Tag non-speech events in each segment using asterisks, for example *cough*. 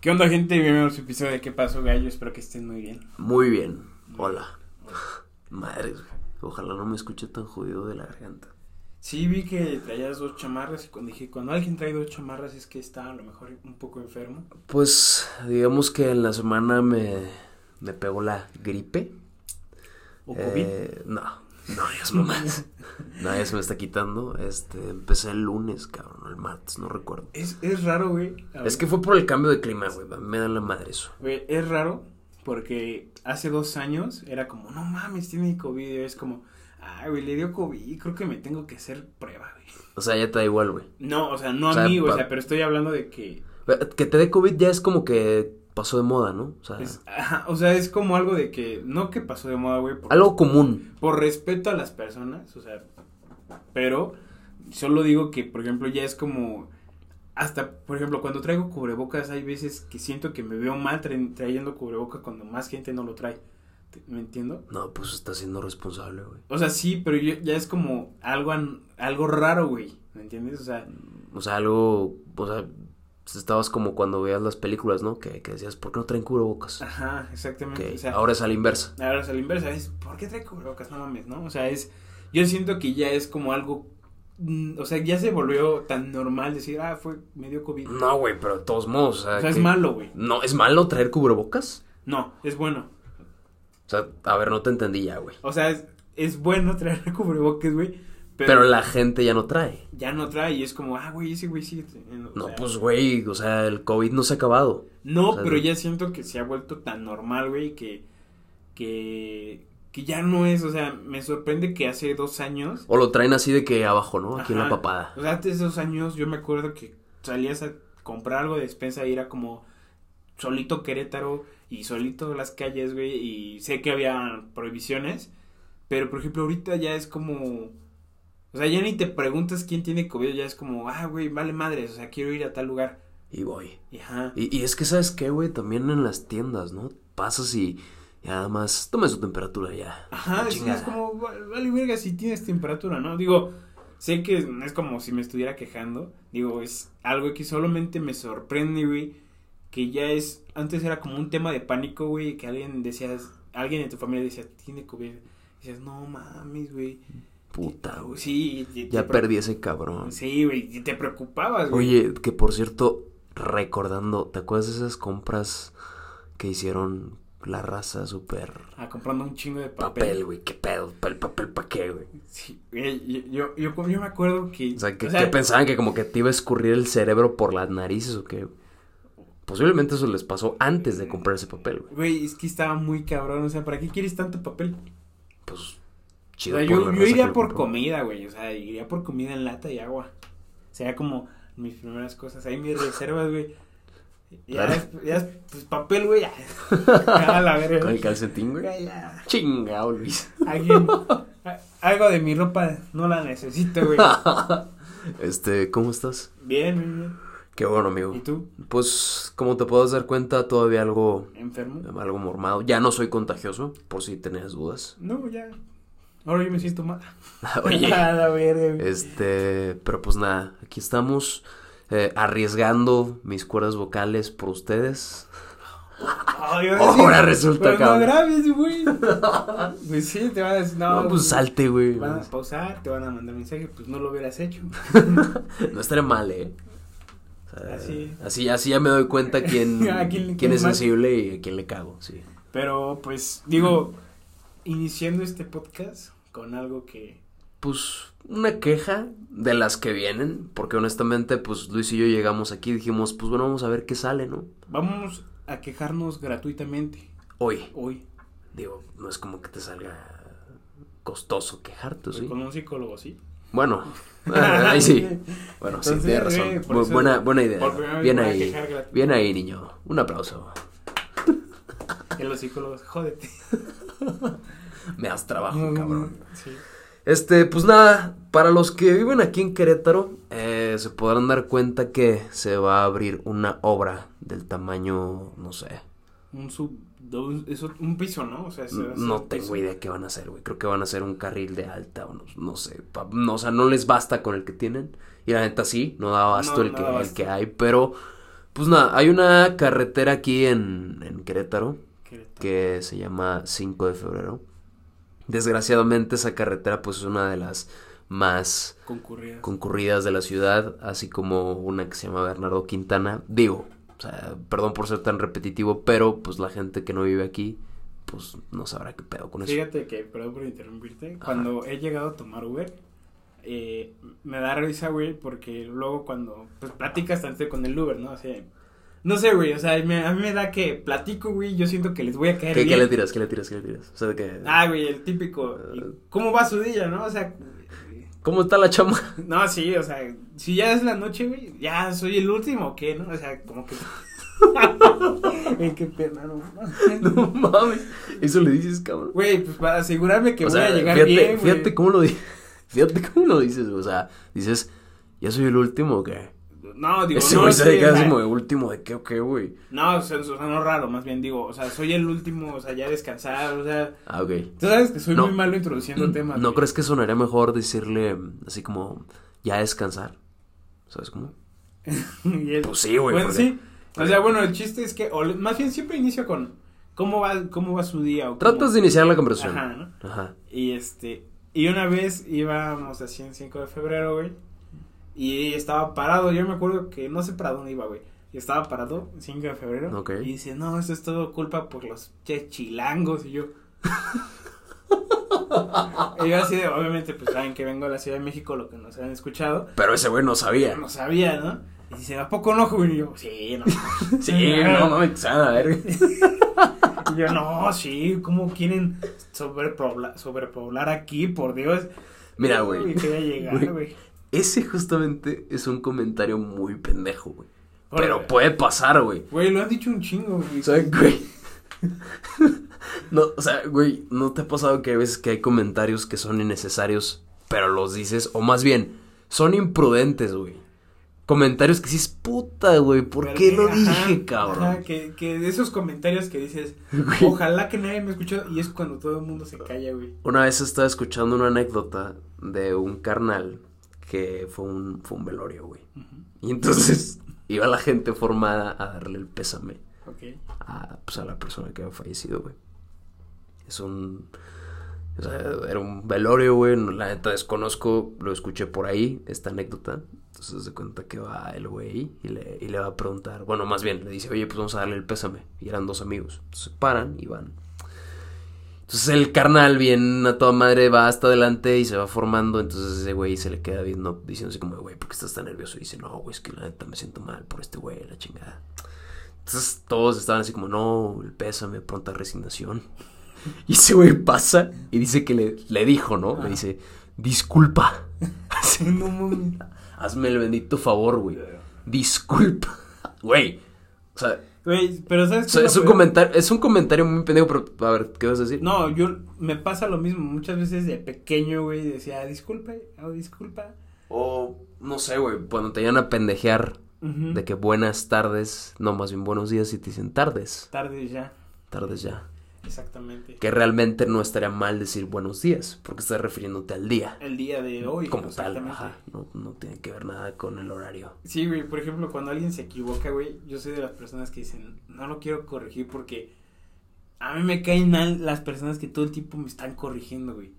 ¿Qué onda, gente? Bienvenidos a su episodio de ¿Qué pasó, gallo? Espero que estén muy bien. Muy bien. Hola. *laughs* Madre, ojalá no me escuche tan jodido de la garganta. Sí, vi que traías dos chamarras y cuando dije, cuando alguien trae dos chamarras es que está a lo mejor un poco enfermo. Pues, digamos que en la semana me, me pegó la gripe. ¿O COVID? Eh, no, no, ya es mamás. ya se me está quitando. Este, empecé el lunes, cabrón, el martes, no recuerdo. Es, es raro, güey. A Es que fue por el cambio de clima, güey. Me da la madre eso. güey, es raro porque hace dos años era como, no mames, tiene COVID. Y es como, ay, güey, le dio COVID, creo que me tengo que hacer prueba, güey. O sea, ya te da igual, güey. No, o sea, no a O sea, mí, güey, o sea, pero estoy hablando de que Que te dé COVID ya es como que pasó de moda, ¿no? O sea, es, ajá, o sea, es como algo de que, no que pasó de moda, güey, algo común. por respeto a las personas, o sea, pero solo digo que, por ejemplo, ya es como, hasta, por ejemplo, cuando traigo cubrebocas, hay veces que siento que me veo mal tra- trayendo cubrebocas cuando más gente no lo trae, ¿Te- ¿me entiendo? No, pues está siendo responsable, güey. O sea, sí, pero yo- ya es como algo, algo raro, güey, ¿me entiendes? O sea, O sea, algo, o sea, estabas como cuando veías las películas, ¿no? Que, que decías, ¿por qué no traen cubrebocas? ajá, exactamente, Que o sea, ahora es a la inversa. Ahora es a la inversa, es ¿por qué trae cubrebocas? No mames, ¿no? O sea, es yo siento que ya es como algo mm, o sea, ya se volvió tan normal decir, ah, fue medio COVID. No, güey, pero de todos modos, o sea, o sea, es malo, güey. No, ¿es malo traer cubrebocas? No, es bueno. O sea, a ver, no te entendí ya, güey. O sea, es, es bueno traer *laughs* cubrebocas, güey, pero, Pero, la gente ya no trae. ya no trae y es como, ah, güey, ese güey sigue teniendo", No, sea, pues, güey, o sea, el COVID no se ha acabado. No, o sea, pero ya siento que se ha vuelto tan normal, güey, que que que ya no es, o sea, me sorprende que hace dos años O lo traen así de que abajo, ¿no? Aquí en la papada. O sea, antes de esos años yo me acuerdo que salías a comprar algo de despensa y era como solito Querétaro y solito las calles, güey, y sé que había prohibiciones, pero por ejemplo ahorita ya es como, o sea, ya ni te preguntas quién tiene COVID, ya es como, ah, güey, vale madres, o sea, quiero ir a tal lugar, Y voy. y ajá, Y, y es que, ¿sabes qué, güey? También en las tiendas, ¿no? Pasas y nada más tome su temperatura ya. ajá, es Chingada. como, va- vale verga si tienes temperatura, ¿no? Digo, sé que es como si me estuviera quejando, digo, es algo que solamente me sorprende, güey, que ya es, antes era como un tema de pánico, güey, que alguien decías, alguien en tu familia decía, tiene COVID, y decías, no mames, güey, Puta, güey. sí, te Ya perdí ese cabrón. sí, güey, y te preocupabas, güey, Oye, que por cierto, recordando, ¿te acuerdas de esas compras que hicieron la raza súper ah, comprando un chingo de papel, papel, güey? ¿Qué pedo? ¿El papel para qué, güey? sí, güey, yo, yo, yo, yo me acuerdo que, O sea, que, que pensaban que como que te iba a escurrir el cerebro por las narices o qué. Posiblemente eso les pasó antes de comprar ese papel, güey. güey, es que estaba muy cabrón, o sea, ¿para qué quieres tanto papel? O sea, yo, iría por comida, güey. O sea, iría por comida en lata y agua. Sería como mis primeras cosas. Ahí mis reservas, güey. Ya, es- ya, es, pues papel, güey. Ya. *laughs* Ya, la verga. Con el calcetín, güey. Ya. Chingao, Luis. Alguien. *laughs* a- Algo de mi ropa no la necesito, güey. *laughs* Este, ¿cómo estás? Bien, bien, bien. Qué bueno, amigo. ¿Y tú? Pues, como te puedes dar cuenta, todavía algo, ¿Enfermo? algo mormado. Ya no soy contagioso, por si tenías dudas. No, ya. Ahora yo me siento mal. *laughs* Oye, *laughs* A la verga, güey. este, pero pues nada, aquí estamos eh, arriesgando mis cuerdas vocales por ustedes. Ay, *laughs* Ahora resulta, Pero no grabes, güey. Pues sí, te van a decir, no. No, pues salte, güey. Te van a pausar, te van a mandar mensaje, pues no lo hubieras hecho. No estaría mal, eh. O sea, Así. así, así ya me doy cuenta quién, quién- quién, quién es más. sensible y a quién le cago, sí. Pero pues digo, iniciando este podcast con algo que... Pues una queja de las que vienen, porque honestamente, pues Luis y yo llegamos aquí y dijimos, pues bueno, vamos a ver qué sale, ¿no? Vamos a quejarnos gratuitamente Hoy, hoy digo, no es como que te salga costoso quejarte, ¿sí? con un psicólogo, ¿sí? Bueno, ah, *laughs* ahí sí. Bueno, sí, tienes razón. Bu- eso, buena, buena idea. Bien ahí. Bien ahí, niño. Un aplauso. Que los psicólogos, jódete. *laughs* Me das trabajo, Mm, cabrón. Sí. Este, pues nada, para los que viven aquí en Querétaro, eh, se podrán dar cuenta que se va a abrir una obra del tamaño, no sé, Un sub... dos- es un piso, ¿no? O sea, se va a no tengo piso. idea qué van a hacer, güey. Creo que van a hacer un carril de alta o no, no sé. pa- no, o sea, no les basta con el que tienen. Y la neta sí, no da abasto No, el, que, el que hay, pero Pues nada, hay una carretera aquí en, en Querétaro Querétaro. que se llama 5 de febrero. Desgraciadamente esa carretera pues es una de las más Concurridas. concurridas de la ciudad, así como una que se llama Bernardo Quintana. Digo, o sea, perdón por ser tan repetitivo, pero pues la gente que no vive aquí pues no sabrá qué pedo con eso. Fíjate que, perdón por interrumpirte, cuando he llegado a tomar Uber, eh, me da risa, güey, porque luego cuando, pues, platicas tanto con el Uber, ¿no? O sea, no sé, güey, o sea, me- a mí me da que platico, güey, yo siento que les voy a caer ¿Qué, le tiras? ¿Qué le tiras? ¿Qué le tiras? O sea, de que... Ah, güey, el típico, ¿y ¿cómo va su día, no? O sea, ¿Cómo está la chama? *laughs* no, sí, o sea, si ya es la noche, güey, ya soy el último, ¿o qué, no? O sea, como que... *laughs* Qué pena, no. *laughs* No mames. Eso le dices, cabrón. Güey, pues para asegurarme que o voy sea, a llegar fíjate, bien, güey. fíjate cómo lo di- Fíjate cómo lo dices. O sea, dices, ¿ya soy el último o qué? No, digo, Ese no, güey se o como de último de qué o qué, güey. No, o sea, eso sonó raro, más bien digo, o sea, soy el último, o sea, ya descansar, o sea, Ah, ok. tú sabes que soy No. muy malo introduciendo temas. ¿No güey. crees que sonaría mejor decirle así como ya descansar? ¿Sabes cómo? *laughs* Pues sí, güey, Bueno, porque- sí. O sea, bueno, el chiste es que, o más bien siempre inicio con cómo va, cómo va su día. O cómo- Tratas de iniciar la conversación. Ajá, ¿no? Ajá. Y este, y una vez íbamos así en 5 de febrero, güey, y estaba parado, yo me acuerdo que no sé para dónde iba, güey. Y estaba parado, 5 de febrero. Y dice, no, esto es todo culpa por los che chilangos. Y yo. *laughs* y yo así de, obviamente, pues saben que vengo a la Ciudad de México, lo que nos han escuchado. Pero ese güey no sabía. No sabía, ¿no? Y dice, ¿a poco no? Y yo, sí, no. *laughs* Sí, no, no me a ver. *laughs* Y yo, no, sí, ¿cómo quieren sobrepoblar, sobrepoblar aquí? Por Dios. Mira, güey. Y quería llegar, Güey. Ese justamente es un comentario muy pendejo, güey. Pero puede pasar, güey. Güey, lo han dicho un chingo, güey. O sea, güey. *laughs* No, o sea, güey, ¿no te ha pasado que hay veces que hay comentarios que son innecesarios, pero los dices, o más bien, son imprudentes, güey? Comentarios que dices, puta, güey, ¿por Pero qué que, lo ajá, dije, cabrón? ajá, que, que de esos comentarios que dices, *laughs* Güey. ojalá que nadie me escuchó, y es cuando todo el mundo se calla, güey. Una vez estaba escuchando una anécdota de un carnal que fue un, fue un velorio, güey. Y entonces *laughs* iba la gente formada a darle el pésame a, pues, a la persona que había fallecido, güey. Es un... O sea, era un velorio, güey. La neta desconozco, lo escuché por ahí, esta anécdota. Entonces se cuenta que va el güey y le, y le va a preguntar. Bueno, más bien le dice, oye, pues vamos a darle el pésame. Y eran dos amigos. Entonces paran y van. Entonces el carnal, bien a toda madre, va hasta adelante y se va formando. Entonces ese güey se le queda viendo, diciendo así como, güey, ¿por qué estás tan nervioso? Y dice, no, güey, es que la neta me siento mal por este güey, la chingada. Entonces todos estaban así como, no, el pésame, pronta resignación. Y ese güey pasa y dice que le, le dijo, ¿no? Le dice, disculpa. *laughs* Así, No. Hazme el bendito favor, güey. Disculpa. Güey. O sea, Güey, pero ¿sabes qué es un comentario, es un comentario muy pendejo, pero a ver, ¿qué vas a decir? No, yo me pasa lo mismo. Muchas veces de pequeño, güey, decía, disculpe, o disculpa. O, no sé, güey, cuando te llegan a pendejear de que buenas tardes, no, más bien buenos días y te dicen tardes, Tarde ya, tardes ya. Exactamente. Que realmente no estaría mal decir buenos días, porque estás refiriéndote al día. El día de hoy. como tal, ajá, no, no tiene que ver nada con el horario. Sí, güey, por ejemplo, cuando alguien se equivoca, güey, yo soy de las personas que dicen, no lo quiero corregir porque a mí me caen mal las personas que todo el tiempo me están corrigiendo, güey.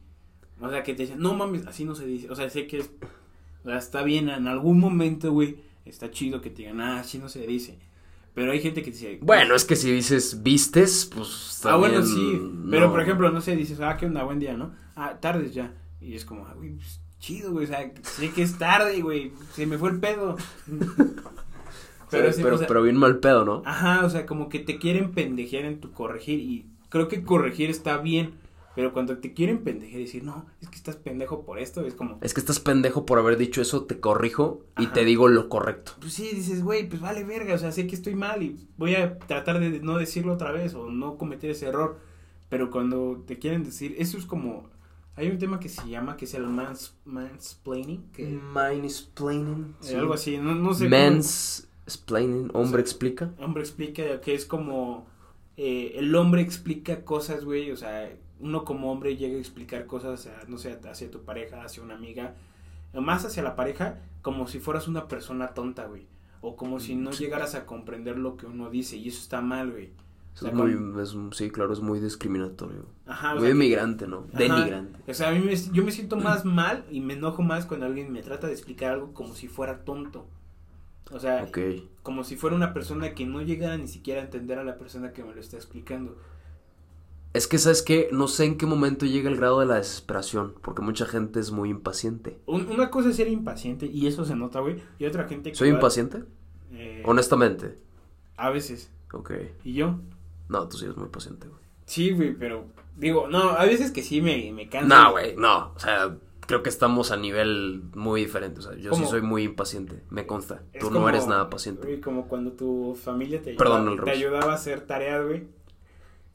O sea, que te dicen, no mames, así no se dice. O sea, sé que es, o sea, está bien, en algún momento, güey, está chido que te digan, ah, así no se dice. Pero hay gente que dice, Bueno, es que si dices vistes, pues Ah, bueno, también sí. Pero, no. por ejemplo, no sé, dices, ah, qué onda, buen día, ¿no? Ah, tardes ya. Y es como, ah, güey, pues, chido, güey, o sea, sé que es tarde, güey, se me fue el pedo. *laughs* pero, sí, pero, o sea, pero bien mal pedo, ¿no? Ajá, o sea, como que te quieren pendejear en tu corregir y creo que corregir está bien, pero cuando te quieren pendejear y decir, no, es que estás pendejo por esto, es como, Es que estás pendejo por haber dicho eso, te corrijo y te digo lo correcto. pues sí, dices, güey, pues vale verga, o sea, sé que estoy mal y voy a tratar de no decirlo otra vez o no cometer ese error, pero cuando te quieren decir, eso es como, hay un tema que se llama, que es el mans, mansplaining, que Mansplaining. eh, algo así, no, no sé. cómo- Mansplaining, hombre explica. hombre explica que es como eh, el hombre explica cosas, güey, o sea, uno como hombre llega a explicar cosas, a, no sé, hacia tu pareja, hacia una amiga, más hacia la pareja, como si fueras una persona tonta, güey. o como si no llegaras a comprender lo que uno dice y eso está mal, güey. O Es muy, es- sí, claro, es muy discriminatorio. Ajá, muy demigrante, ¿no? Ajá. Denigrante. O sea, a mí me, yo me siento más *clears throat* mal y me enojo más cuando alguien me trata de explicar algo como si fuera tonto. O sea, como si fuera una persona que no llegara ni siquiera a entender a la persona que me lo está explicando. Es que, ¿sabes qué? No sé en qué momento llega el grado de la desesperación, porque mucha gente es muy impaciente. Un- una cosa es ser impaciente y eso se nota, güey. Y otra gente que... ¿Soy va- impaciente? eh, Honestamente. a veces. Ok. ¿Y yo? No, tú sí eres muy paciente, güey. Sí, güey, pero... Digo, no, a veces que sí me, me canso. No, güey, no. O sea, creo que estamos a nivel muy diferente. O sea, yo sí soy muy impaciente, me consta. Es Tú como- no eres nada paciente. Güey, como cuando tu familia te Perdón, ayudaba, el te ayudaba a hacer tareas, güey.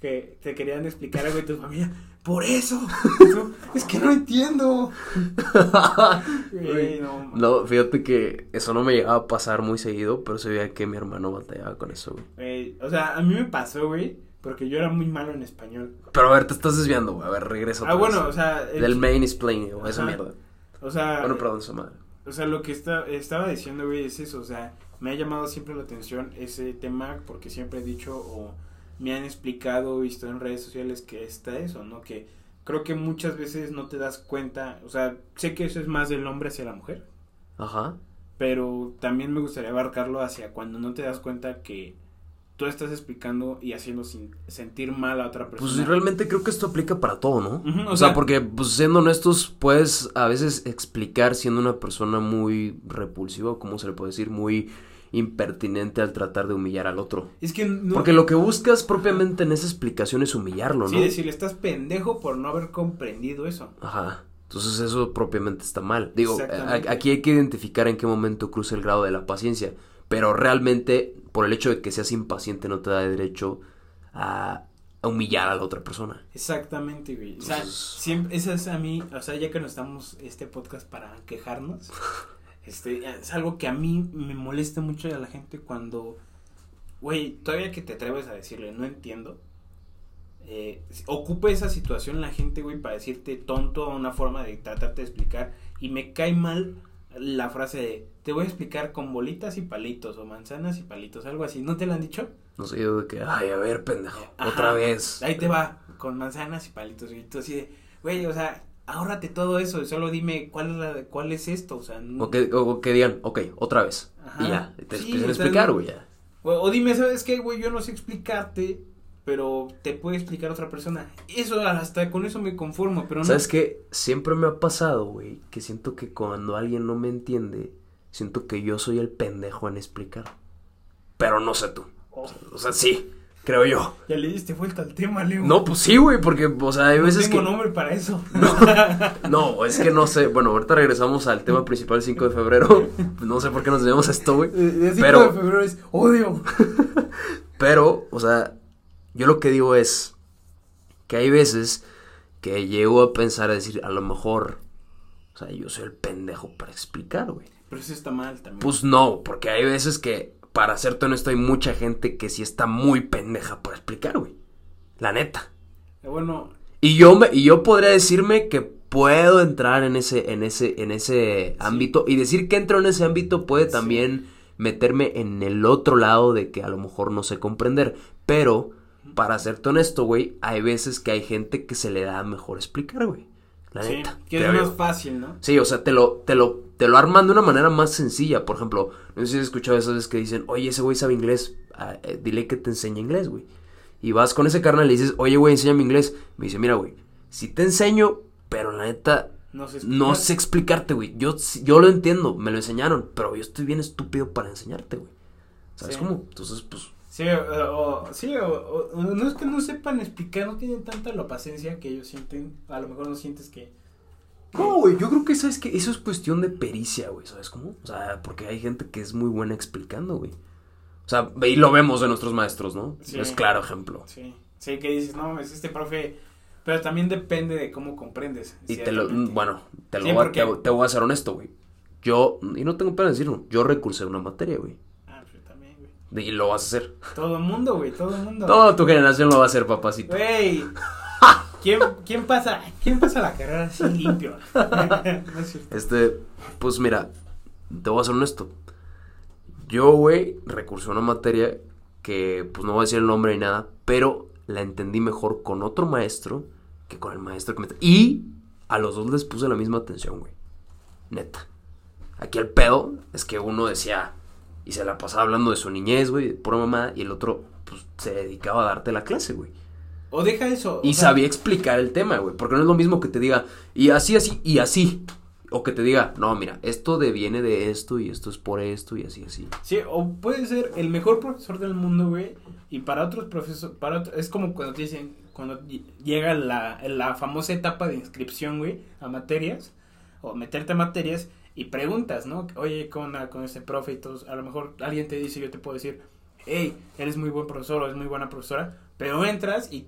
Que te querían explicar algo de tu familia. Por eso. Y es que no entiendo. *laughs* Güey, no, fíjate que eso no me llegaba a pasar muy seguido, pero se veía que mi hermano batallaba con eso, güey. güey, o sea, a mí me pasó, güey. Porque yo era muy malo en español. Pero a ver, te estás desviando, güey. A ver, regresa Ah, vez. bueno, o sea. el- Del main explaining, o esa Ajá. mierda. O sea. Bueno, perdón, esa madre. O sea, lo que está, estaba diciendo, güey, es eso. O sea, me ha llamado siempre la atención ese tema porque siempre he dicho o me han explicado, visto en redes sociales que está eso, ¿no? Que creo que muchas veces no te das cuenta. O sea, sé que eso es más del hombre hacia la mujer, Ajá. pero también me gustaría abarcarlo hacia cuando no te das cuenta que tú estás explicando y haciendo sin- sentir mal a otra persona. Pues realmente creo que esto aplica para todo, ¿no? O o, sea, sea- porque, pues siendo honestos, puedes a veces explicar siendo una persona muy repulsiva, o ¿cómo se le puede decir? Muy impertinente al tratar de humillar al otro. Es que no. Porque lo que buscas propiamente en esa explicación es humillarlo, ¿no? Sí, decirle, estás pendejo por no haber comprendido eso. Ajá. Entonces eso propiamente está mal. Digo, aquí hay que identificar en qué momento cruza el grado de la paciencia. Pero realmente, por el hecho de que seas impaciente, no te da derecho a, a humillar a la otra persona. Exactamente, güey. O sea, siempre, esa es a mí, o sea, ya que nos estamos este podcast para quejarnos, *laughs* este, es algo que a mí me molesta mucho de la gente cuando, güey, todavía que te atreves a decirle, no entiendo, eh, ocupa esa situación la gente, güey, para decirte tonto a una forma de tratarte de explicar, y me cae mal la frase de, te voy a explicar con bolitas y palitos, o manzanas y palitos, algo así, ¿no te lo han dicho? No sé, yo de que, ay, a ver, pendejo, Ajá. otra vez. Ahí te va, con manzanas y palitos. Y tú así de, güey, o sea, ahórrate todo eso. y Solo dime cuál es, la, cuál es esto. O sea, no- O que, o que digan, ok, otra vez. Ajá. Y ya, te Sí, empiezan a explicar, güey, ya. o, o dime, ¿sabes qué, güey? Yo no sé explicarte, pero te puede explicar otra persona. Eso, hasta con eso me conformo, pero no. ¿Sabes qué? Siempre me ha pasado, güey, que siento que cuando alguien no me entiende, siento que yo soy el pendejo en explicar. Pero no sé tú. Oh, O sea, sí, creo yo. ya le diste vuelta al tema, Leo. No, pues sí, güey, porque, o sea, hay No veces tengo que... nombre para eso. No, *laughs* es que no sé. Bueno, ahorita regresamos al tema principal, el 5 de febrero. *laughs* No sé por qué nos debemos a esto, güey. El 5 Pero- de febrero es odio. *laughs* Pero, o sea, yo lo que digo es que hay veces que llego a pensar, a decir, a lo mejor, o sea, yo soy el pendejo para explicar, güey. Pero eso está mal también. Pues no, porque hay veces que, para serte honesto, hay mucha gente que sí está muy pendeja para explicar, güey. La neta. Eh, Bueno, Y yo me, y yo podría decirme que puedo entrar en ese, en ese, en ese ámbito. Y decir que entro en ese ámbito puede Sí. también meterme en el otro lado de que a lo mejor no sé comprender. Pero, para serte honesto, güey, hay veces que hay gente que se le da mejor explicar, güey. La sí, neta. que es más fácil, ¿no? Sí, o sea, te lo, te lo, te lo arman de una manera más sencilla. Por ejemplo, no sé si has escuchado esas veces que dicen, oye, ese güey sabe inglés, ah, eh, dile que te enseñe inglés, güey. Y vas con ese carnal y le dices, oye, güey, enséñame inglés. Me dice, mira, güey, si te enseño, pero la neta, No sé no explicar. sé explicarte, güey. Yo, yo lo entiendo, me lo enseñaron, pero yo estoy bien estúpido para enseñarte, güey. ¿Sabes Sí. cómo? Entonces, pues, Sí, o, o- sí, o no es que no sepan explicar, no tienen tanta la paciencia que ellos sienten, a lo mejor no sientes que... No, güey, yo creo que sabes que eso es cuestión de pericia, güey, ¿sabes cómo? O sea, porque hay gente que es muy buena explicando, güey. O sea, y lo vemos de nuestros maestros, ¿no? Sí. Es claro ejemplo. Sí, sí, que dices, no, es este profe, pero también depende de cómo comprendes. Y te lo, bueno, te lo Sí, voy a, porque- te, te voy a ser honesto, güey. Yo, y no tengo pena decirlo, yo recursé una materia, güey. Ah, pues también, güey. Y lo vas a hacer. Todo el mundo, güey, todo el mundo. Toda tu generación lo va a hacer, papacito. Güey. ¿Quién, ¿Quién pasa? ¿Quién pasa la carrera así limpio? *laughs* no es cierto. Este, pues mira, te voy a ser honesto. Yo, güey, recursé a una materia que, pues no voy a decir el nombre ni nada, pero la entendí mejor con otro maestro que con el maestro que me... Y a los dos les puse la misma atención, güey. Neta. Aquí el pedo es que uno decía y se la pasaba hablando de su niñez, güey, de pura mamá, y el otro, pues, se dedicaba a darte la clase, güey. O deja eso. Y sea, sabía explicar el tema, güey. Porque no es lo mismo que te diga, y así, así, y así. O que te diga, no, mira, esto deviene de esto, y esto es por esto, y así, así. Sí, o puede ser el mejor profesor del mundo, güey. Y para otros profesores, para otro- es como cuando te dicen, cuando ll- llega la, la famosa etapa de inscripción, güey, a materias, o meterte a materias, y preguntas, ¿no? Oye, ¿cómo anda con este profe? Y todos, a lo mejor alguien te dice, yo te puedo decir, hey, eres muy buen profesor o eres muy buena profesora, pero entras y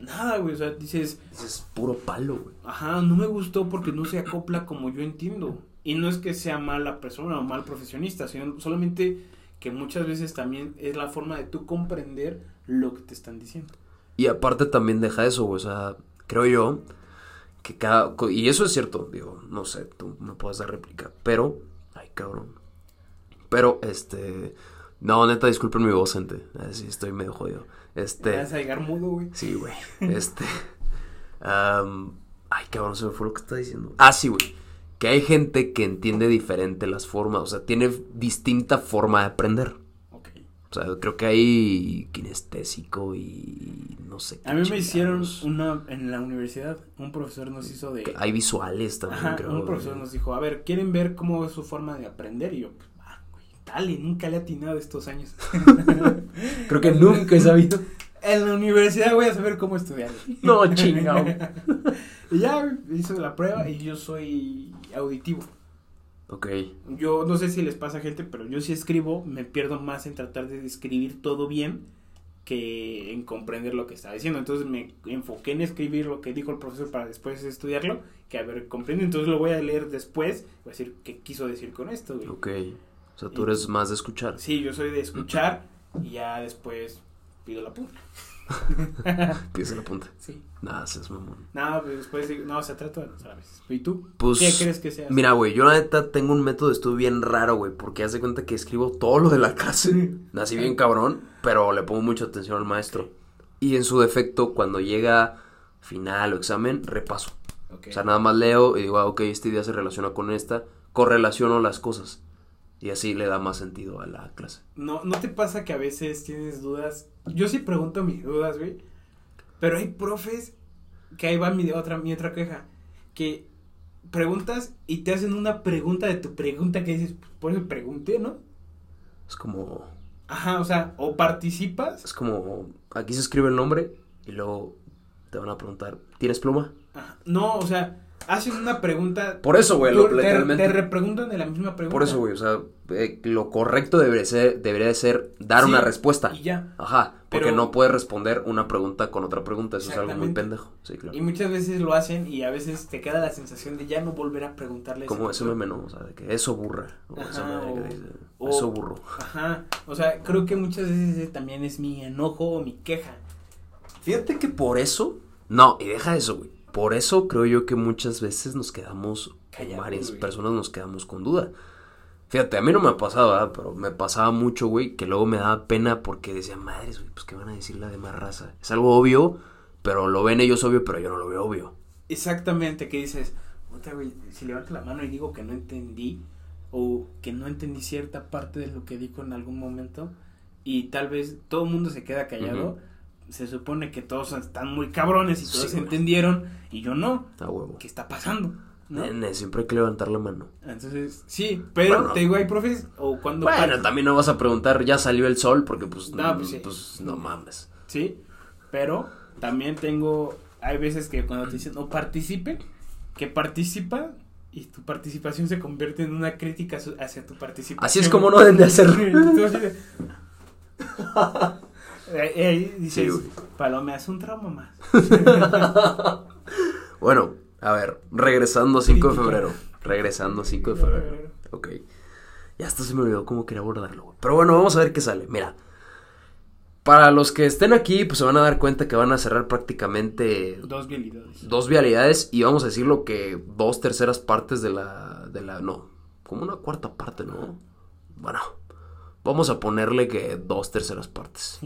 nada, güey, o sea, dices, Es puro palo, güey. Ajá, no me gustó porque no se acopla como yo entiendo. Y no es que sea mala persona o mal profesionista, sino solamente que muchas veces también es la forma de tú comprender lo que te están diciendo. Y aparte también deja eso, güey. O sea, creo yo que cada. Y eso es cierto, digo, no sé, tú me puedes dar réplica. Pero. Ay, cabrón. Pero, este. No, neta, disculpen mi voz, gente. Así estoy medio jodido. Te Este. vas a llegar mudo, güey. Sí, güey. *laughs* Este. am, ay, cabrón, se me fue lo que estaba diciendo. Ah, sí, güey. Que hay gente que entiende diferente las formas. O sea, tiene distinta forma de aprender. Ok. O sea, creo que hay kinestésico y no sé. qué A mí me hicieron una, en la universidad, un profesor nos hizo de... Hay visuales también, Ajá, creo. un profesor güey. nos dijo, a ver, ¿quieren ver cómo es su forma de aprender? Y yo, pues, dale, nunca le he atinado estos años. *laughs* Creo que nunca he sabido. En la universidad voy a saber cómo estudiar. No, chingado. *laughs* y ya hice la prueba y yo soy auditivo. Ok. Yo no sé si les pasa a gente, pero yo si escribo me pierdo más en tratar de describir todo bien que en comprender lo que está diciendo. Entonces me enfoqué en escribir lo que dijo el profesor para después estudiarlo, que a ver, comprendo. Entonces lo voy a leer después, voy a decir qué quiso decir con esto, güey. Ok. O sea, tú eres más de escuchar. Sí, yo soy de escuchar y ya después pido la punta. *laughs* Pides la punta. Sí. Nada, seas mamón. No, pues después digo, no, se trata de las veces. ¿Y tú? Pues. ¿Qué crees que sea? Mira, güey, yo la neta tengo un método de estudio bien raro, güey, porque haz de cuenta que escribo todo lo de la clase. Nací bien cabrón, pero le pongo mucha atención al maestro. Y en su defecto, cuando llega final o examen, repaso. Ok. O sea, nada más leo y digo, ah, ok, este día se relaciona con esta, correlaciono las cosas. Y así le da más sentido a la clase. ¿No, ¿No te pasa que a veces tienes dudas? Yo sí pregunto mis dudas, güey. Pero hay profes que ahí va mi otra, mi otra queja. Que preguntas y te hacen una pregunta de tu pregunta que dices, "Pues, por eso pregunté, ¿no? Es como, Ajá, o sea, o participas. es como, aquí se escribe el nombre y luego te van a preguntar, ¿tienes pluma? Ajá, no, o sea, hacen una pregunta. Por eso, güey, lo- te, literalmente. te repreguntan de la misma pregunta. Por eso, güey, o sea, eh, lo correcto debería ser, debería de ser dar Sí, una respuesta. Y ya. Ajá, porque Pero- no puedes responder una pregunta con otra pregunta, eso es algo muy pendejo. Sí, claro. Y muchas veces lo hacen y a veces te queda la sensación de ya no volver a preguntarle. Como ese meme, ¿no? O sea, de que eso burra. O Ajá, esa madre que dice, o- eso burro. Ajá, o sea, creo que muchas veces también es mi enojo o mi queja. Fíjate que por eso. No, y deja eso, güey. Por eso creo yo que muchas veces nos quedamos. Callados, varias güey. personas nos quedamos con duda. Fíjate, a mí no me ha pasado, ¿verdad? Pero me pasaba mucho, güey, que luego me daba pena porque decía, madres, güey, pues qué van a decir la demás raza. Es algo obvio, pero lo ven ellos obvio, pero yo no lo veo obvio. Exactamente, que dices, puta, güey, si levanto la mano y digo que no entendí o que no entendí cierta parte de lo que dijo en algún momento y tal vez todo el mundo se queda callado. Se supone que todos están muy cabrones y todos Sí, güey. entendieron y yo no. A huevo. ¿Qué está pasando? ¿No? Nene, siempre hay que levantar la mano. Entonces, sí, pero Bueno. te digo, hay profes o cuando... Bueno, también no vas a preguntar, ya salió el sol, porque pues No, no, pues sí. pues, no mames. Sí, pero también tengo, hay veces que cuando te dicen no participe, que participa y tu participación se convierte en una crítica hacia tu participación. Así es como no deben de hacerlo. *laughs* Dices, Sí, güey. Palome, haz un trauma más. *laughs* Bueno, a ver, regresando a 5 de febrero. Regresando a 5 de febrero. Ok. Ya hasta se me olvidó cómo quería abordarlo, güey. Pero bueno, vamos a ver qué sale. Mira. Para los que estén aquí, pues se van a dar cuenta que van a cerrar prácticamente Dos vialidades. dos vialidades y vamos a decirlo que dos terceras partes de la, de la, no, como una cuarta parte, ¿no? Bueno, Vamos a ponerle que dos terceras partes.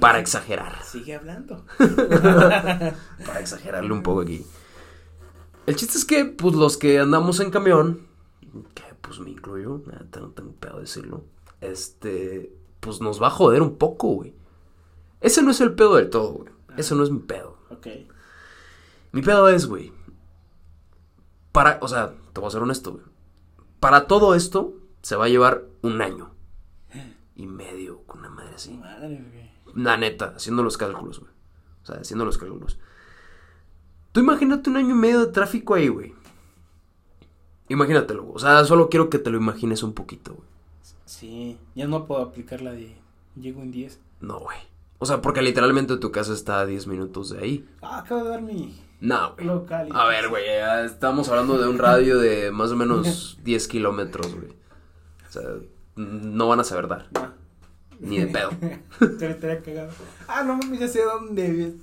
Para exagerar. Sigue hablando. *laughs* Para exagerarle un poco aquí. El chiste es que, pues, los que andamos en camión, que pues me incluyo, no tengo pedo de decirlo, este, pues nos va a joder un poco, güey. Ese no es el pedo del todo, güey. Ese no es mi pedo. Ok. Mi pedo es, güey. Para, o sea, te voy a ser honesto, güey. Para todo esto se va a llevar un año y medio con una madre así. Madre, güey. La neta, haciendo los cálculos, güey. O sea, haciendo los cálculos. Tú imagínate un año y medio de tráfico ahí, güey. Imagínatelo, güey. O sea, solo quiero que te lo imagines un poquito, güey. Sí, ya no puedo aplicar la de llego en 10. No, güey. O sea, porque literalmente tu casa está a 10 minutos de ahí. Ah, acabo de dar mi No, güey. A ver, güey, estamos hablando de un radio de más o menos *laughs* 10 kilómetros, güey. O sea, no van a saber dar, No. ni de pedo. *laughs* Te estaría cagado. Ah, no mames, ya sé dónde vives,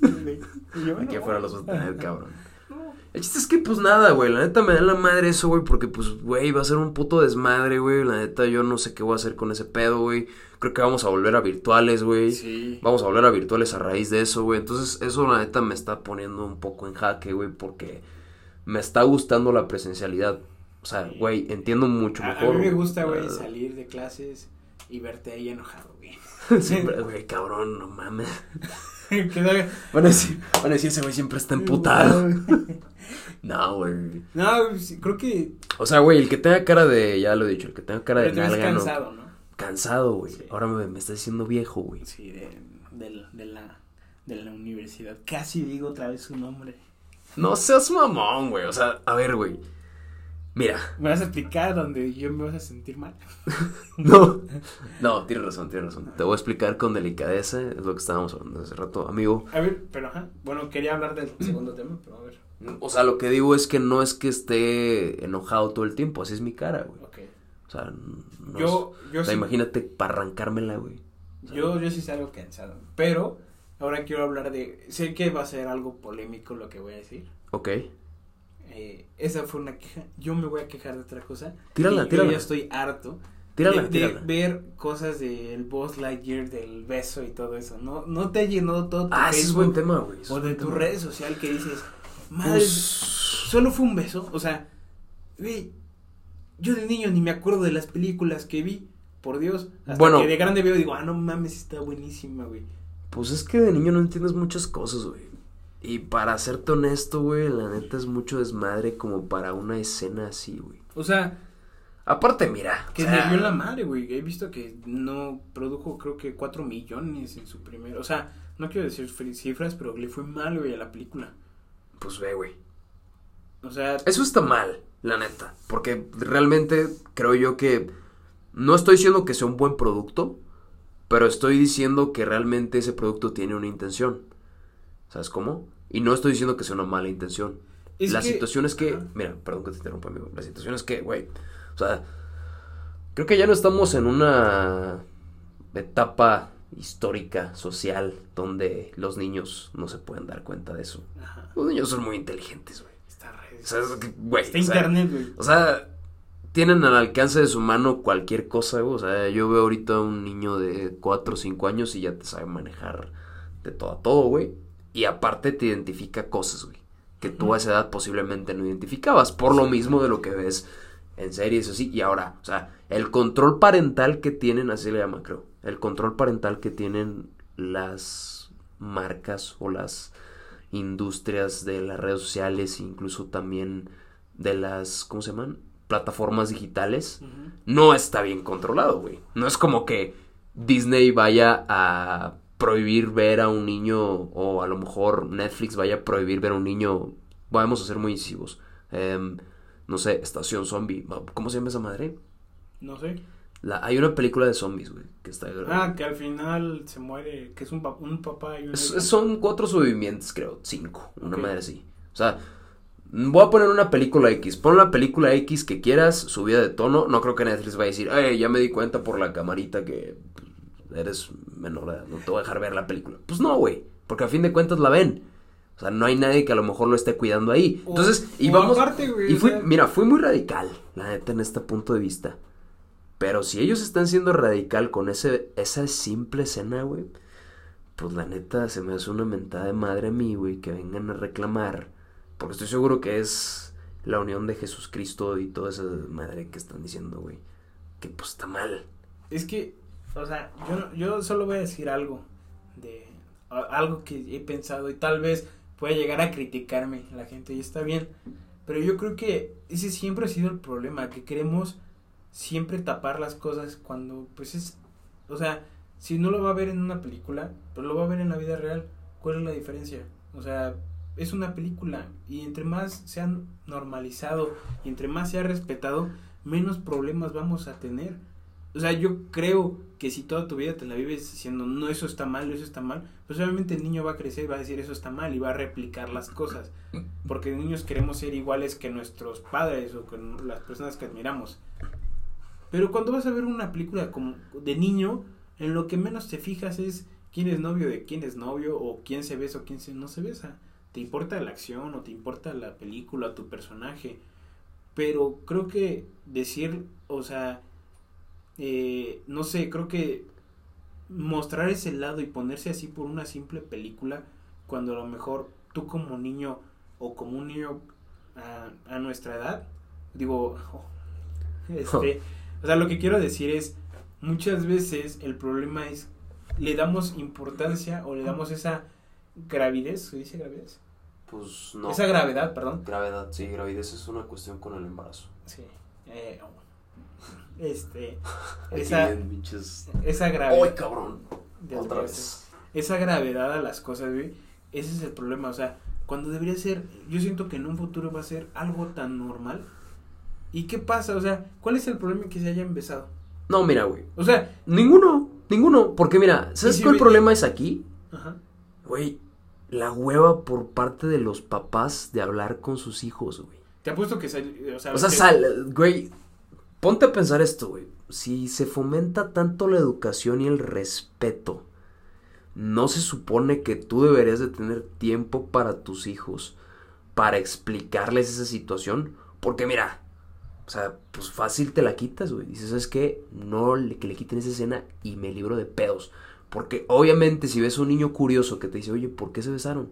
Aquí no. afuera los vas a tener, cabrón. *laughs* No. El chiste es que, pues nada, güey. La neta me da la madre eso, güey. Porque, pues, güey, va a ser un puto desmadre, güey. La neta, yo no sé qué voy a hacer con ese pedo, güey. Creo que vamos a volver a virtuales, güey. Sí. Vamos a volver a virtuales a raíz de eso, güey. Entonces, eso, la neta, me está poniendo un poco en jaque, güey. Porque me está gustando la presencialidad. O sea, güey, entiendo mucho A, a mejor. mí me gusta, güey, Ah, salir de clases y verte ahí enojado, güey. *laughs* Siempre, güey, cabrón, no mames. *laughs* Van a decir, van a decir, ese güey siempre está emputado. *laughs* No, güey. No, sí, creo que O sea, güey, el que tenga cara de, ya lo he dicho, el que tenga cara de pero ves nalga, no- cansado, ¿no? Cansado, güey. Sí. Ahora me, me está diciendo viejo, güey. Sí, de, de, de la, de la universidad. Casi digo otra vez su nombre. No seas mamón, güey. O sea, a ver, güey. Mira. ¿Me vas a explicar donde yo me vas a sentir mal? *laughs* No. No, tienes razón, tienes razón. Te voy a explicar con delicadeza. Es lo que estábamos hablando hace rato, amigo. A ver, pero ajá. Bueno, quería hablar del segundo tema, pero a ver. O sea, lo que digo es que no es que esté enojado todo el tiempo. Así es mi cara, güey. Ok. O sea, no Yo, yo o sea, sí. imagínate para arrancármela, güey. Yo, yo sí salgo cansado. Pero ahora quiero hablar de. Sé que va a ser algo polémico lo que voy a decir. Ok. Eh, esa fue una queja. Yo me voy a quejar de otra cosa. Tírala, Y tírala. Yo ya estoy harto. Tírala, de, ver cosas del Boss Lightyear, del beso y todo eso. No, no te ha llenado todo tu Ah, ese es Facebook buen tema, güey. o de tu red social que dices, madre, Pues, solo fue un beso. O sea, güey, yo de niño ni me acuerdo de las películas que vi. Por Dios. Hasta Bueno. que de grande veo y digo, ah, no mames, está buenísima, güey. Pues es que de niño no entiendes muchas cosas, güey. Y para serte honesto, güey, la neta es mucho desmadre como para una escena así, güey. O sea, Aparte, mira. que o sea, me dio la madre, güey. He visto que no produjo, creo que 4 millones en su primer. O sea, no quiero decir cifras, pero le fue mal, güey, a la película. Pues ve, güey. O sea, Eso está mal, la neta. Porque realmente creo yo que. No estoy diciendo que sea un buen producto, pero estoy diciendo que realmente ese producto tiene una intención. ¿Sabes cómo? Y no estoy diciendo que sea una mala intención. es la que- situación es que, mira, perdón que te interrumpa, amigo. La situación es que, güey, o sea, creo que ya no estamos en una etapa histórica, social, donde los niños no se pueden dar cuenta de eso. Ajá, Los niños son muy inteligentes, güey. está re- O sea, güey, Está o internet, güey. o sea, tienen al alcance de su mano cualquier cosa, güey. O sea, yo veo ahorita a un niño de 4 o 5 años y ya te sabe manejar de todo a todo, güey. Y aparte te identifica cosas, güey. Que tú a esa edad posiblemente no identificabas. Por lo mismo de lo que ves en series así. Y ahora, o sea, el control parental que tienen, así le llaman, creo. El control parental que tienen las marcas o las industrias de las redes sociales, incluso también de las, ¿cómo se llaman? Plataformas digitales, no está bien controlado, güey. No es como que Disney vaya a prohibir ver a un niño o a lo mejor Netflix vaya a prohibir ver a un niño. Vamos a ser muy incisivos. Em, no sé, Estación Zombie. ¿Cómo se llama esa madre? No sé. La, hay una película de zombies, güey, que está... Ah, que al final se muere, que es un, un papá y una Es- hija. son cuatro sobrevivientes, creo. Cinco. Una madre así. O sea, voy a poner una película X. Pon la película X que quieras, subida de tono. No creo que Netflix vaya a decir, "Ey, ya me di cuenta por la camarita que pues, eres menor. No te voy a dejar ver la película. Pues no, güey. Porque a fin de cuentas la ven. O sea, no hay nadie que a lo mejor lo esté cuidando ahí. O- Entonces, y vamos. aparte, güey, y o fui, sea- mira, fui muy radical, la neta, en este punto de vista. Pero si ellos están siendo radical con ese, esa simple escena, güey, pues la neta se me hace una mentada de madre a mí, güey, que vengan a reclamar. Porque estoy seguro que es la unión de Jesucristo y toda esa madre que están diciendo, güey. Que pues está mal. Es que, o sea, yo, yo solo voy a decir algo de algo que he pensado y tal vez pueda llegar a criticarme la gente y está bien. Pero yo creo que ese siempre ha sido el problema, que queremos siempre tapar las cosas cuando pues es, o sea, si no lo va a ver en una película, pero lo va a ver en la vida real, ¿cuál es la diferencia? O sea, es una película y entre más se han normalizado y entre más se ha respetado, menos problemas vamos a tener. O sea, yo creo que si toda tu vida te la vives diciendo, no, eso está mal, eso está mal, pues obviamente el niño va a crecer y va a decir, eso está mal y va a replicar las cosas. Porque niños queremos ser iguales que nuestros padres o con las personas que admiramos. Pero cuando vas a ver una película como de niño, en lo que menos te fijas es quién es novio de quién es novio o quién se besa o quién se no se besa. Te importa la acción o te importa la película, tu personaje. Pero creo que decir, o sea, eh, no sé, creo que mostrar ese lado y ponerse así por una simple película, cuando a lo mejor tú como niño o como un niño a, nuestra edad, digo, *laughs* este, o sea, lo que quiero decir es, muchas veces el problema es, le damos importancia o le damos esa gravidez, ¿se dice gravidez? Pues no. Esa gravedad, perdón. Gravedad, sí, gravidez es una cuestión con el embarazo. Sí. Eh, este. *laughs* esa, esa gravedad. ¡Ay, cabrón! Otra vez. Esa gravedad a las cosas, güey. Ese es el problema. O sea, cuando debería ser. Yo siento que en un futuro va a ser algo tan normal ¿Y qué pasa? O sea, ¿cuál es el problema que se hayan besado? No, mira, güey. O sea, ninguno, ninguno. Porque mira, ¿sabes cuál problema es aquí? Ajá. Güey, la hueva por parte de los papás de hablar con sus hijos, güey. Te apuesto que sal, o sea, o sea sal, güey, ponte a pensar esto, güey. Si se fomenta tanto la educación y el respeto, no se supone que tú deberías de tener tiempo para tus hijos para explicarles esa situación, porque mira, o sea, pues fácil te la quitas, güey. Dices, ¿sabes qué? No le, que le quiten esa escena y me libro de pedos. Porque obviamente si ves a un niño curioso que te dice, oye, ¿por qué se besaron?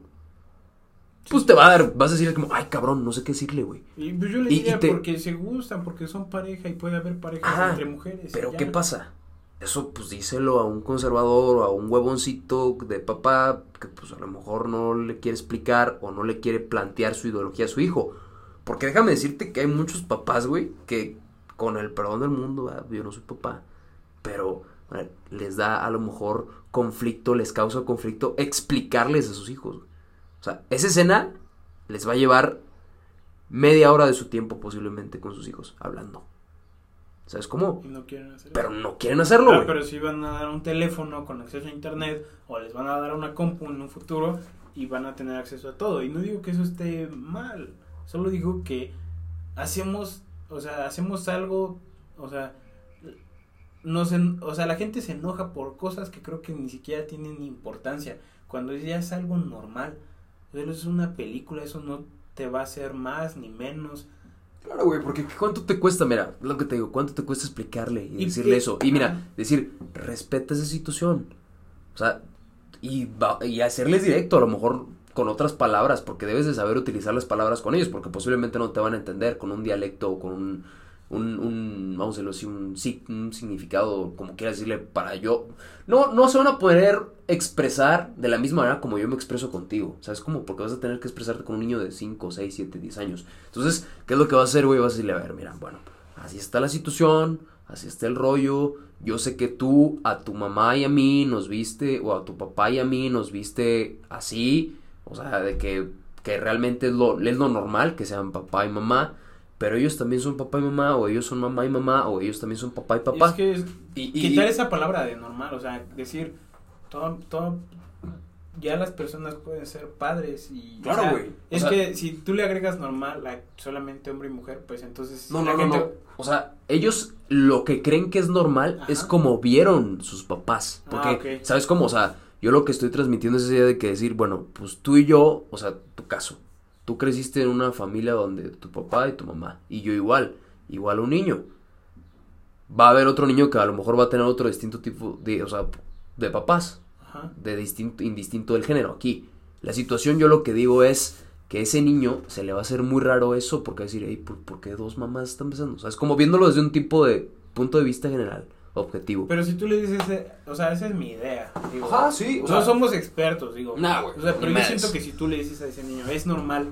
Pues te va a dar, vas a decirle como, ay cabrón, no sé qué decirle, güey. Y pues yo le diría porque se gustan, porque son pareja y puede haber parejas entre mujeres. Pero ¿qué pasa? Eso pues díselo a un conservador o a un huevoncito de papá que pues a lo mejor no le quiere explicar o no le quiere plantear su ideología a su hijo. Porque déjame decirte que hay muchos papás, güey, que con el perdón del mundo, yo no soy papá, pero les da a lo mejor conflicto, les causa conflicto explicarles a sus hijos. O sea, esa escena les va a llevar media hora de su tiempo posiblemente con sus hijos hablando. ¿Sabes cómo? Y no quieren hacerlo. Pero no quieren hacerlo, pero si van a dar un teléfono con acceso a internet o les van a dar una compu en un futuro y van a tener acceso a todo. Y no digo que eso esté mal. Solo digo que hacemos, o sea, hacemos algo, o sea, no o sea, la gente se enoja por cosas que creo que ni siquiera tienen importancia. Cuando ya es algo normal, eso es una película, eso no te va a hacer más ni menos. Claro, güey, porque ¿cuánto te cuesta? Mira, lo que te digo, ¿cuánto te cuesta explicarle y, decirle eso? Y mira, decir, respeta esa situación. O sea, y, y hacerles directo, a lo mejor con otras palabras, porque debes de saber utilizar las palabras con ellos, porque posiblemente no te van a entender con un dialecto o con un, un, un vamos a decirlo así, un, un significado, como quieras decirle, para yo. No, no se van a poder expresar de la misma manera como yo me expreso contigo, ¿sabes cómo? Porque vas a tener que expresarte con un niño de 5, 6, 7, 10 años. Entonces, ¿qué es lo que vas a hacer, güey? Vas a decirle, a ver, mira, bueno, así está la situación, así está el rollo, yo sé que tú a tu mamá y a mí nos viste, o a tu papá y a mí nos viste así, o sea, de que, que realmente es lo, es lo normal que sean papá y mamá. Pero ellos también son papá y mamá, o ellos son mamá y mamá, o ellos también son papá y papá. es que y, quitar esa palabra de normal, o sea, decir, todo, todo, ya las personas pueden ser padres y... Claro, güey. es que si tú le agregas normal a solamente hombre y mujer, pues entonces... No, no, no, O sea, ellos lo que creen que es normal es como vieron sus papás. Ah, porque, ¿sabes cómo? O sea, yo lo que estoy transmitiendo es esa idea de que decir, bueno, pues tú y yo, o sea, tu caso, tú creciste en una familia donde tu papá y tu mamá, y yo igual, igual un niño. va a haber otro niño que a lo mejor va a tener otro distinto tipo de, o sea, de papás, Ajá. de distinto, indistinto del género. Aquí, la situación yo lo que digo es que ese niño se le va a hacer muy raro eso porque va a decir, hey, ¿por, por qué dos mamás están besando? O sea, es como viéndolo desde un tipo de punto de vista general, objetivo. Pero si tú le dices, eh, o sea, esa es mi idea. Digo, Ajá, sí, o No sea- somos expertos, digo. Nah, güey, O sea, pero yo siento que si tú le dices a ese niño, es normal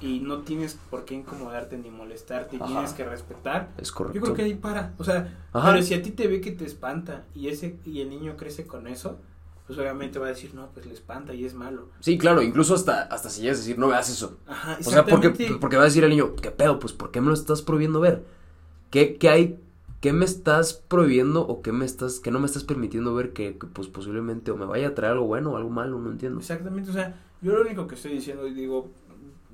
y no tienes por qué incomodarte ni molestarte, y Ajá. tienes que respetar. es correcto. Yo creo que ahí para. O sea, Ajá. pero si a ti te ve que te espanta y ese y el niño crece con eso, pues obviamente va a decir, no, pues le espanta y es malo. Sí, claro, incluso hasta, hasta si llegas a decir, no veas eso. Ajá, O sea, porque, porque va a decir el niño, ¿qué pedo? Pues, ¿por qué me lo estás prohibiendo ver? ¿Qué, qué hay? ¿Qué me estás prohibiendo o qué me estás, que no me estás permitiendo ver que, que, pues posiblemente o me vaya a traer algo bueno o algo malo? No entiendo. Exactamente, o sea, yo lo único que estoy diciendo, y digo,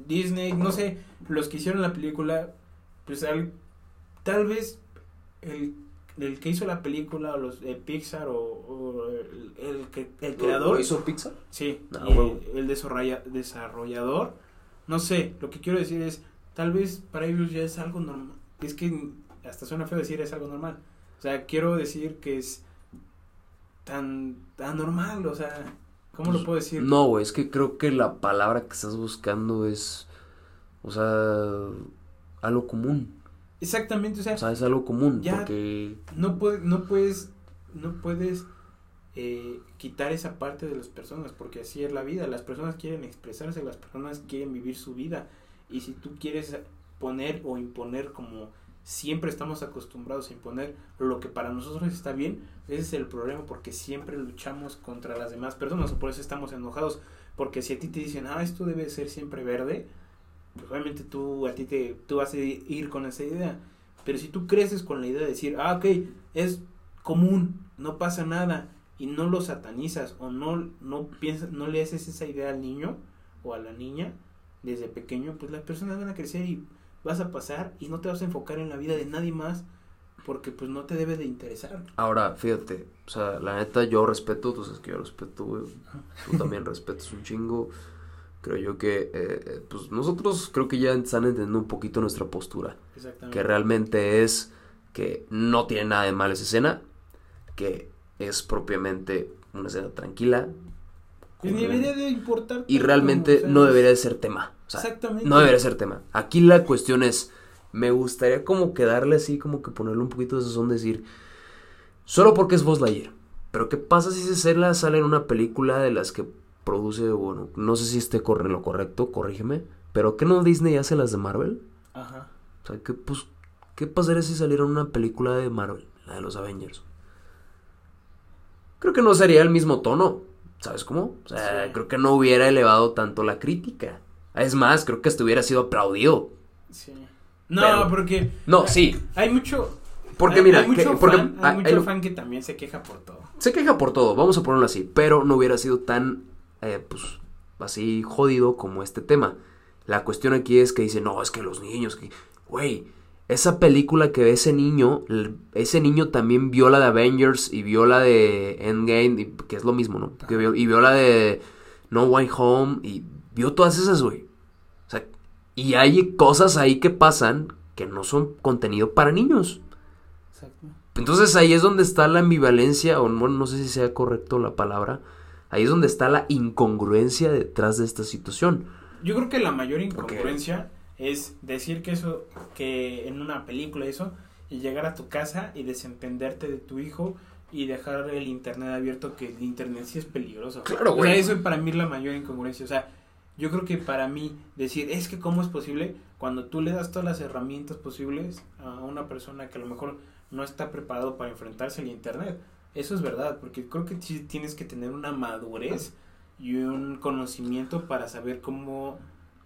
Disney, no sé, los que hicieron la película, pues al- tal vez el, el que hizo la película, o los de Pixar, o, o el, el que, el creador, ¿Lo hizo Pixar? sí, Ah, eh, el desarrolla- desarrollador, no sé, lo que quiero decir es, tal vez para ellos ya es algo normal, es que hasta suena feo decir es algo normal, o sea, quiero decir que es tan, tan normal, o sea, ¿cómo lo puedo decir? No, güey, es que creo que la palabra que estás buscando es, o sea, algo común. Exactamente, o sea, O sea, es algo común Ya- porque... no, puede, no puedes, no puedes eh, quitar esa parte de las personas, porque así es la vida, las personas quieren expresarse, las personas quieren vivir su vida, y si tú quieres poner o imponer como siempre estamos acostumbrados a imponer lo que para nosotros está bien, ese es el problema, porque siempre luchamos contra las demás personas, o por eso estamos enojados, porque si a ti te dicen, ah, esto debe ser siempre verde, pues obviamente tú, a ti te, tú vas a ir con esa idea. Pero si tú creces con la idea de decir, ah, ok, es común, no pasa nada, y no lo satanizas o no, no piensas, no le haces esa idea al niño o a la niña desde pequeño, pues las personas van a crecer y vas a pasar y no te vas a enfocar en la vida de nadie más porque pues no te debe de interesar. Ahora, fíjate, o sea, la neta yo respeto, tú sabes que yo respeto, güey. Tú también respetas un chingo. Creo yo que, eh, eh, pues nosotros creo que ya están entendiendo un poquito nuestra postura. Exactamente. Que realmente es que no tiene nada de mal esa escena, que es propiamente una escena tranquila. Y debería de importar. Y realmente o sea, no debería de ser tema. O sea, Exactamente. no debería ser tema. Aquí la cuestión es, me gustaría como que darle así, como que ponerle un poquito de sazón, decir, solo porque es Buzz Lightyear. Pero ¿qué pasa si esa escena sale en una película de las que produce, bueno, no sé si esté corre lo correcto, corrígeme, pero ¿qué no Disney hace las de Marvel? Ajá. O sea, ¿qué, pues, ¿qué pasaría si saliera una película de Marvel, la de los Avengers? Creo que no sería el mismo tono, ¿sabes cómo? O sea, Sí. creo que no hubiera elevado tanto la crítica. Es más, creo que hasta hubiera sido aplaudido. Sí. No, Pero- porque. No, sí. Hay mucho. Porque hay- mira, hay mucho, que- fan, hay mucho hay lo- fan que también se queja por todo. Se queja por todo, vamos a ponerlo así, pero no hubiera sido tan, eh, pues, así jodido como este tema. La cuestión aquí es que dice, no, es que los niños, que, güey, esa película que ve ese niño, ese niño también vio la de Avengers y vio la de Endgame, y- que es lo mismo, ¿no? Que vio- y vio la de No Way Home y vio todas esas, güey. O y hay cosas ahí que pasan que no son contenido para niños. Exacto. Entonces ahí es donde está la ambivalencia, o bueno, no sé si sea correcto la palabra, ahí es donde está la incongruencia detrás de esta situación. Yo creo que la mayor incongruencia es decir que eso, que en una película eso, y llegar a tu casa y desentenderte de tu hijo y dejar el internet abierto, que el internet sí es peligroso. Claro, O güey. sea, eso para mí es la mayor incongruencia. O sea, yo creo que para mí decir, es que cómo es posible cuando tú le das todas las herramientas posibles a una persona que a lo mejor no está preparado para enfrentarse al internet. Eso es verdad, porque creo que tienes que tener una madurez y un conocimiento para saber cómo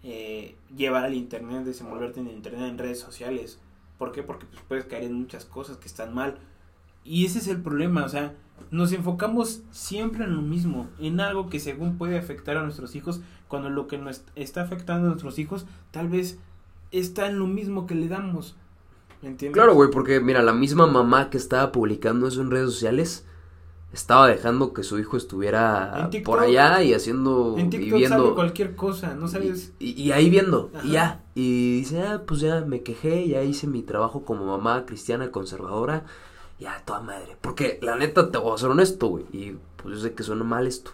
eh, llevar al internet, desenvolverte en internet, en redes sociales. ¿Por qué? Porque pues, puedes caer en muchas cosas que están mal. Y ese es el problema, o sea, nos enfocamos siempre en lo mismo, en algo que según puede afectar a nuestros hijos, cuando lo que nos está afectando a nuestros hijos tal vez está en lo mismo que le damos. ¿Me entiendes? Claro, güey, porque mira, la misma mamá que estaba publicando eso en redes sociales estaba dejando que su hijo estuviera TikTok. por allá y haciendo En y TikTok viendo sale cualquier cosa, no sabes. y, y- y ahí viendo Ajá. y ya y dice ah pues ya me quejé ya hice mi trabajo como mamá cristiana conservadora ya toda madre porque la neta te voy a ser honesto güey y pues yo sé que suena mal esto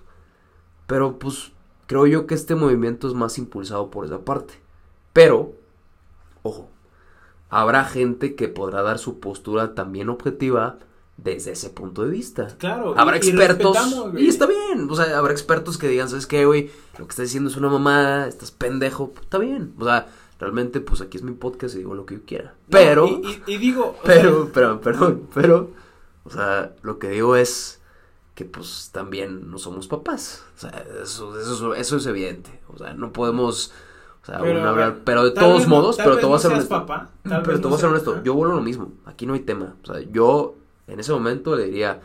pero pues creo yo que este movimiento es más impulsado por esa parte pero ojo habrá gente que podrá dar su postura también objetiva desde ese punto de vista Claro. Habrá y- y expertos. güey. Y está bien. O sea, habrá expertos que digan, ¿sabes qué, güey? Lo que estás diciendo es una mamada, estás pendejo. Está bien. O sea, realmente, pues aquí es mi podcast y digo lo que yo quiera. No, Pero, y, y- y digo. pero, sea, pero, perdón, pero, o sea, lo que digo es que pues también no somos papás. O sea, eso, eso, eso es evidente. O sea, no podemos, o sea, Pero, hablar, pero de todos no- modos, pero te voy a ser honesto. papá, pero te voy a ser honesto, yo vuelvo a lo mismo. Aquí no hay tema. O sea, yo en ese momento le diría,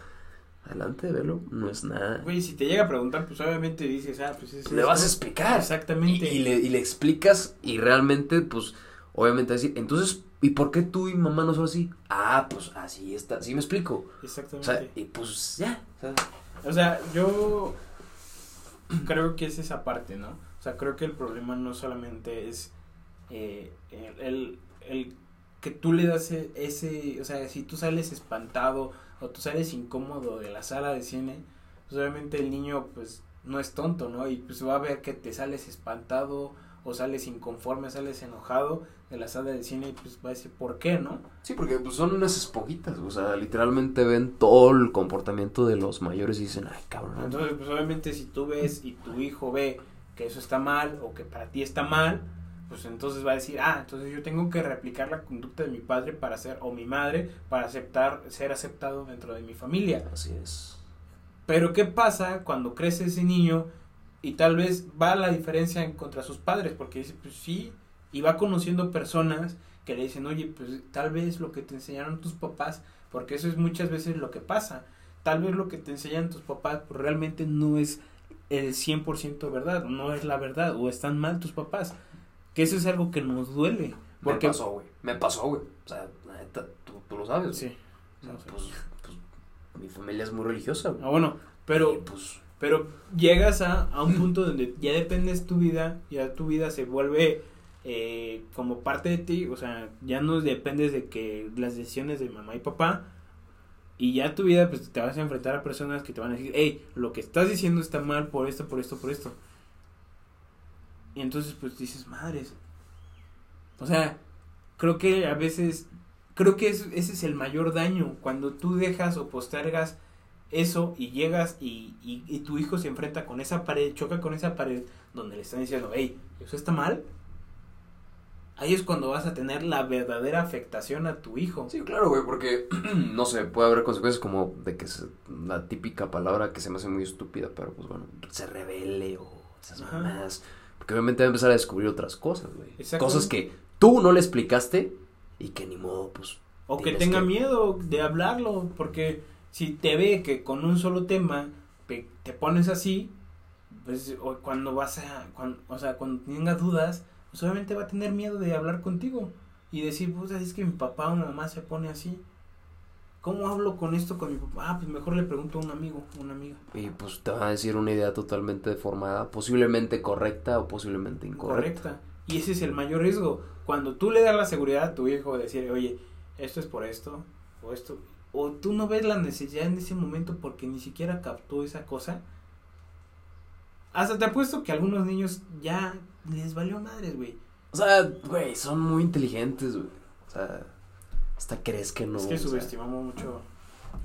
adelante, velo, no es nada. Güey, si te llega a preguntar, pues obviamente dices, ah, pues es. le esto. vas a explicar. Exactamente. Y, y le, y le explicas y realmente, pues, obviamente decir, entonces, ¿y por qué tú y mamá no son así? Ah, pues así está, así me explico. O Exactamente. sea, y pues ya. o sea, O sea, yo creo que es esa parte, ¿no? O sea, creo que el problema no solamente es eh, el, el- el que tú le das e- ese, o sea, si tú sales espantado o tú sales incómodo de la sala de cine, pues obviamente el niño pues no es tonto, ¿no? Y pues va a ver que te sales espantado o sales inconforme, sales enojado de la sala de cine y pues va a decir, ¿por qué, no? Sí, porque pues, son unas esponjitas, o sea, literalmente ven todo el comportamiento de los mayores y dicen, ay, cabrón. Entonces, pues obviamente si tú ves y tu hijo ve que eso está mal o que para ti está mal, pues entonces va a decir, ah, entonces yo tengo que replicar la conducta de mi padre para ser, o mi madre, para aceptar, ser aceptado dentro de mi familia. Así es. Pero ¿qué pasa cuando crece ese niño y tal vez va la diferencia en contra sus padres? Porque dice, pues sí, y va conociendo personas que le dicen, oye, pues tal vez lo que te enseñaron tus papás, porque eso es muchas veces lo que pasa, tal vez lo que te enseñan tus papás pues, realmente no es el 100% verdad, no es la verdad, o están mal tus papás, que eso es algo que nos duele. Porque, Me pasó, güey. Me pasó, güey. O sea, la neta, tú, tú lo sabes. Sí. O sea, pues, pues, mi familia es muy religiosa, güey. Ah, bueno, pero Y, pues, Pero llegas a, a un punto donde ya dependes tu vida, ya tu vida se vuelve eh, como parte de ti, o sea, ya no dependes de que las decisiones de mamá y papá, y ya tu vida pues te vas a enfrentar a personas que te van a decir, hey, lo que estás diciendo está mal por esto, por esto, por esto. Y entonces pues dices, madres. O sea, creo que a veces, creo que es- ese es el mayor daño, cuando tú dejas o postergas eso y llegas y, y, y tu hijo se enfrenta con esa pared, choca con esa pared donde le están diciendo, hey, eso está mal. Ahí es cuando vas a tener la verdadera afectación a tu hijo. Sí, claro, güey, porque, *clears throat* no sé, puede haber consecuencias como de que es la típica palabra que se me hace muy estúpida, pero pues bueno, se revele o esas Ajá. Porque obviamente va a empezar a descubrir otras cosas, güey. Cosas que tú no le explicaste y que ni modo, pues. O que tenga que- miedo de hablarlo, porque si te ve que con un solo tema te pones así, pues o cuando vas a, cuan- o sea, cuando tenga dudas, pues obviamente va a tener miedo de hablar contigo y decir, pues es que mi papá o mi mamá se pone así. ¿Cómo hablo con esto con mi papá? Ah, pues mejor le pregunto a un amigo, una amiga. Y pues te va a decir una idea totalmente deformada, posiblemente correcta o posiblemente incorrecta. Correcta. Y ese es el mayor riesgo. Cuando tú le das la seguridad a tu hijo de decir, oye, esto es por esto, o esto, o tú no ves la necesidad en ese momento porque ni siquiera captó esa cosa. Hasta te apuesto que a algunos niños ya les valió madres, güey. O sea, güey, son muy inteligentes, güey. O sea, hasta crees que no. es que sea, subestimamos mucho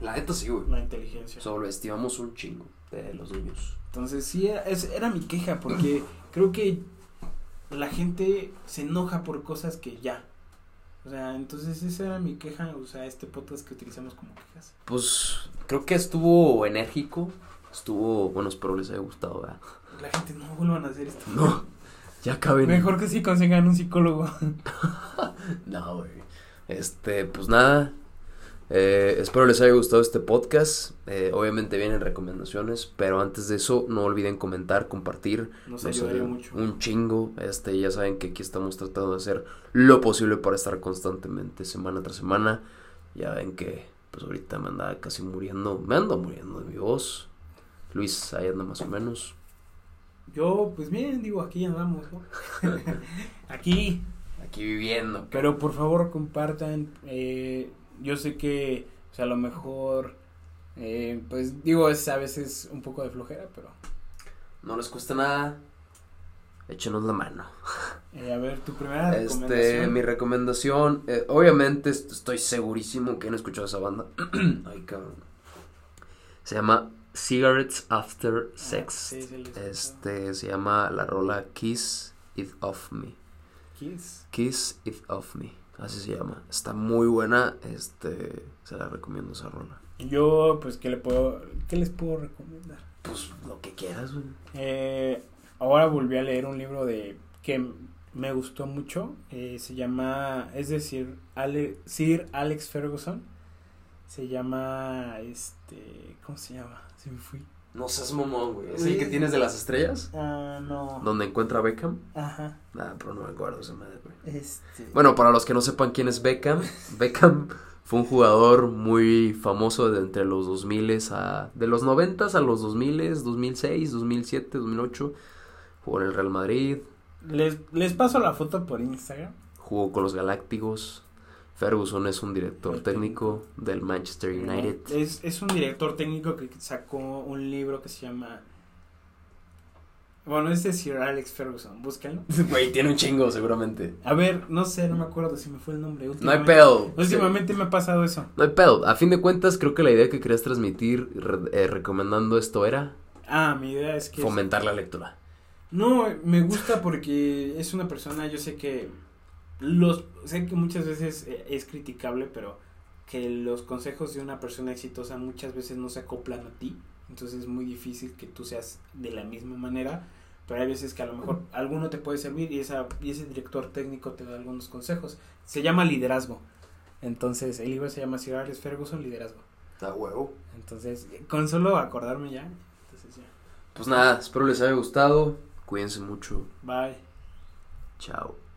la neta sí, güey. la inteligencia. Sobreestimamos un chingo de los niños. Entonces sí, era, es- era mi queja porque *clears throat* creo que la gente se enoja por cosas que ya. O sea, entonces esa era mi queja, o sea, este podcast que utilizamos como quejas. Pues creo que estuvo enérgico. Estuvo, bueno, espero les haya gustado, ¿verdad? La gente no vuelvan a hacer esto. No, ya caben. Mejor que sí consigan un psicólogo. *laughs* No, güey. Este, pues nada. Eh, espero les haya gustado este podcast. Eh, obviamente vienen recomendaciones, pero antes de eso no olviden comentar, compartir. Nos Nos ayudaría ayuda mucho. Un chingo. Este, ya saben que aquí estamos tratando de hacer lo posible para estar constantemente semana tras semana. Ya ven que pues ahorita me andaba casi muriendo, me ando muriendo de mi voz. Luis, ahí anda más o menos. Yo, pues bien, digo, aquí andamos, ¿no? *laughs* *laughs* aquí. Aquí viviendo. Pero por favor compartan. Eh, yo sé que, o sea, a lo mejor, eh, pues digo, es a veces un poco de flojera, pero... No les cuesta nada. Échenos la mano. Eh, a ver, tu primera Este, recomendación. mi recomendación, eh, obviamente est- estoy segurísimo que han escuchado esa banda. *clears throat* Ay, cabrón. Se llama Cigarettes After Sex. Ah, sí, sí, escuchado. este, se llama la rola Kiss It Off Me. Kiss. Kiss It Off Me. Así se llama. Está muy buena. Este, se la recomiendo esa rola. Yo, pues, ¿qué le puedo, qué les puedo recomendar? Pues lo que quieras, güey. Eh, ahora volví a leer un libro de que me gustó mucho. eh, se llama, es decir, Ale, Sir Alex Ferguson. Se llama, este, ¿cómo se llama? Se me fui. No seas momón, güey. ¿Es el que tienes de las estrellas? Ah, no. ¿Donde encuentra a Beckham? Ajá. Ah, pero no me acuerdo esa madre, güey. Este. Bueno, para los que no sepan quién es Beckham, *laughs* Beckham fue un jugador muy famoso de entre los 2000 a de los 90 a los 2000, 2006, 2007, 2008. Jugó en el Real Madrid, Les, les paso la foto por Instagram. jugó con los Galácticos. Ferguson es un director El técnico del Manchester United. Es, es un director técnico que sacó un libro que se llama. Bueno, es de Sir Alex Ferguson, búsquenlo. *laughs* Güey, tiene un chingo seguramente. A ver, no sé, no me acuerdo si me fue el nombre. No hay pedo. Últimamente me ha pasado eso. No hay pedo. A fin de cuentas, creo que la idea que querías transmitir eh, recomendando esto era Ah, mi idea es que. fomentar la lectura. No, me gusta porque es una persona, yo sé que. Los, sé que muchas veces eh, es criticable, pero que los consejos de una persona exitosa muchas veces no se acoplan a ti. Entonces es muy difícil que tú seas de la misma manera. Pero hay veces que a lo mejor alguno te puede servir y, esa, y ese director técnico te da algunos consejos. Se llama liderazgo. Entonces el libro se llama Sir Alex Ferguson, liderazgo. A huevo. Entonces, con solo acordarme ya. Entonces ya. Pues nada, espero les haya gustado. Cuídense mucho. Bye. Chao.